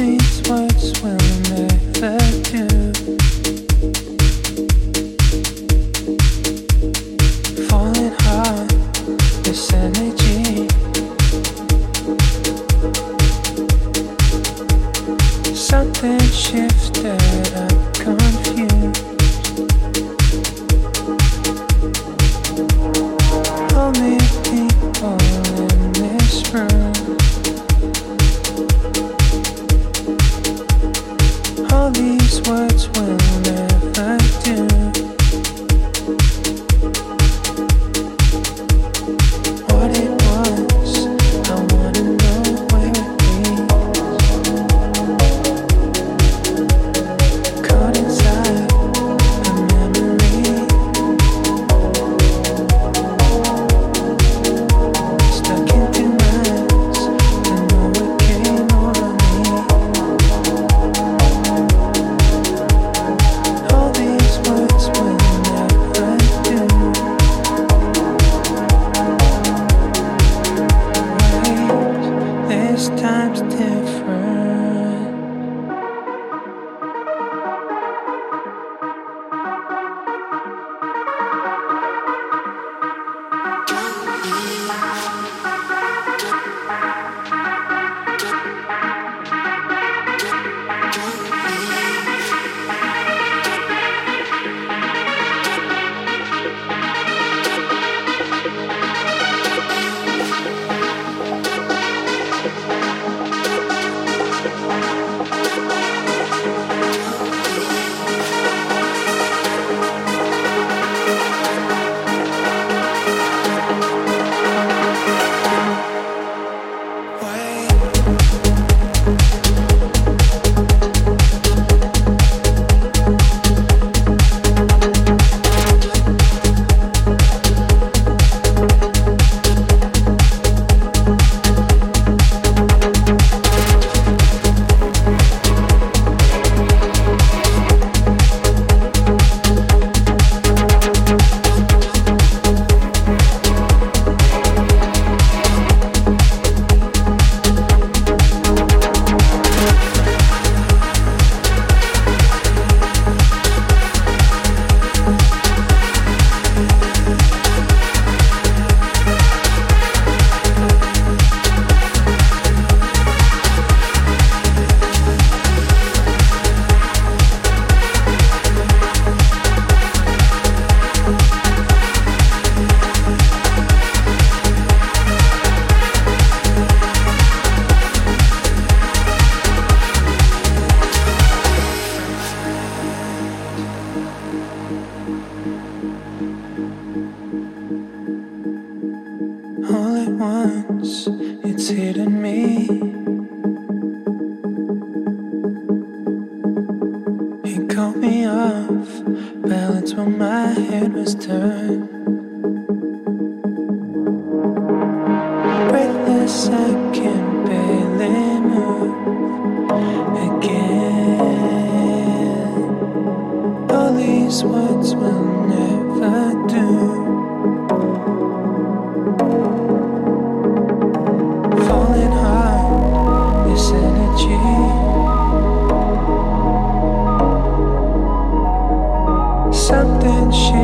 these words will words when. me. It caught me off balance while my head was turned. Breathless, I can't. something she